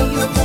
you.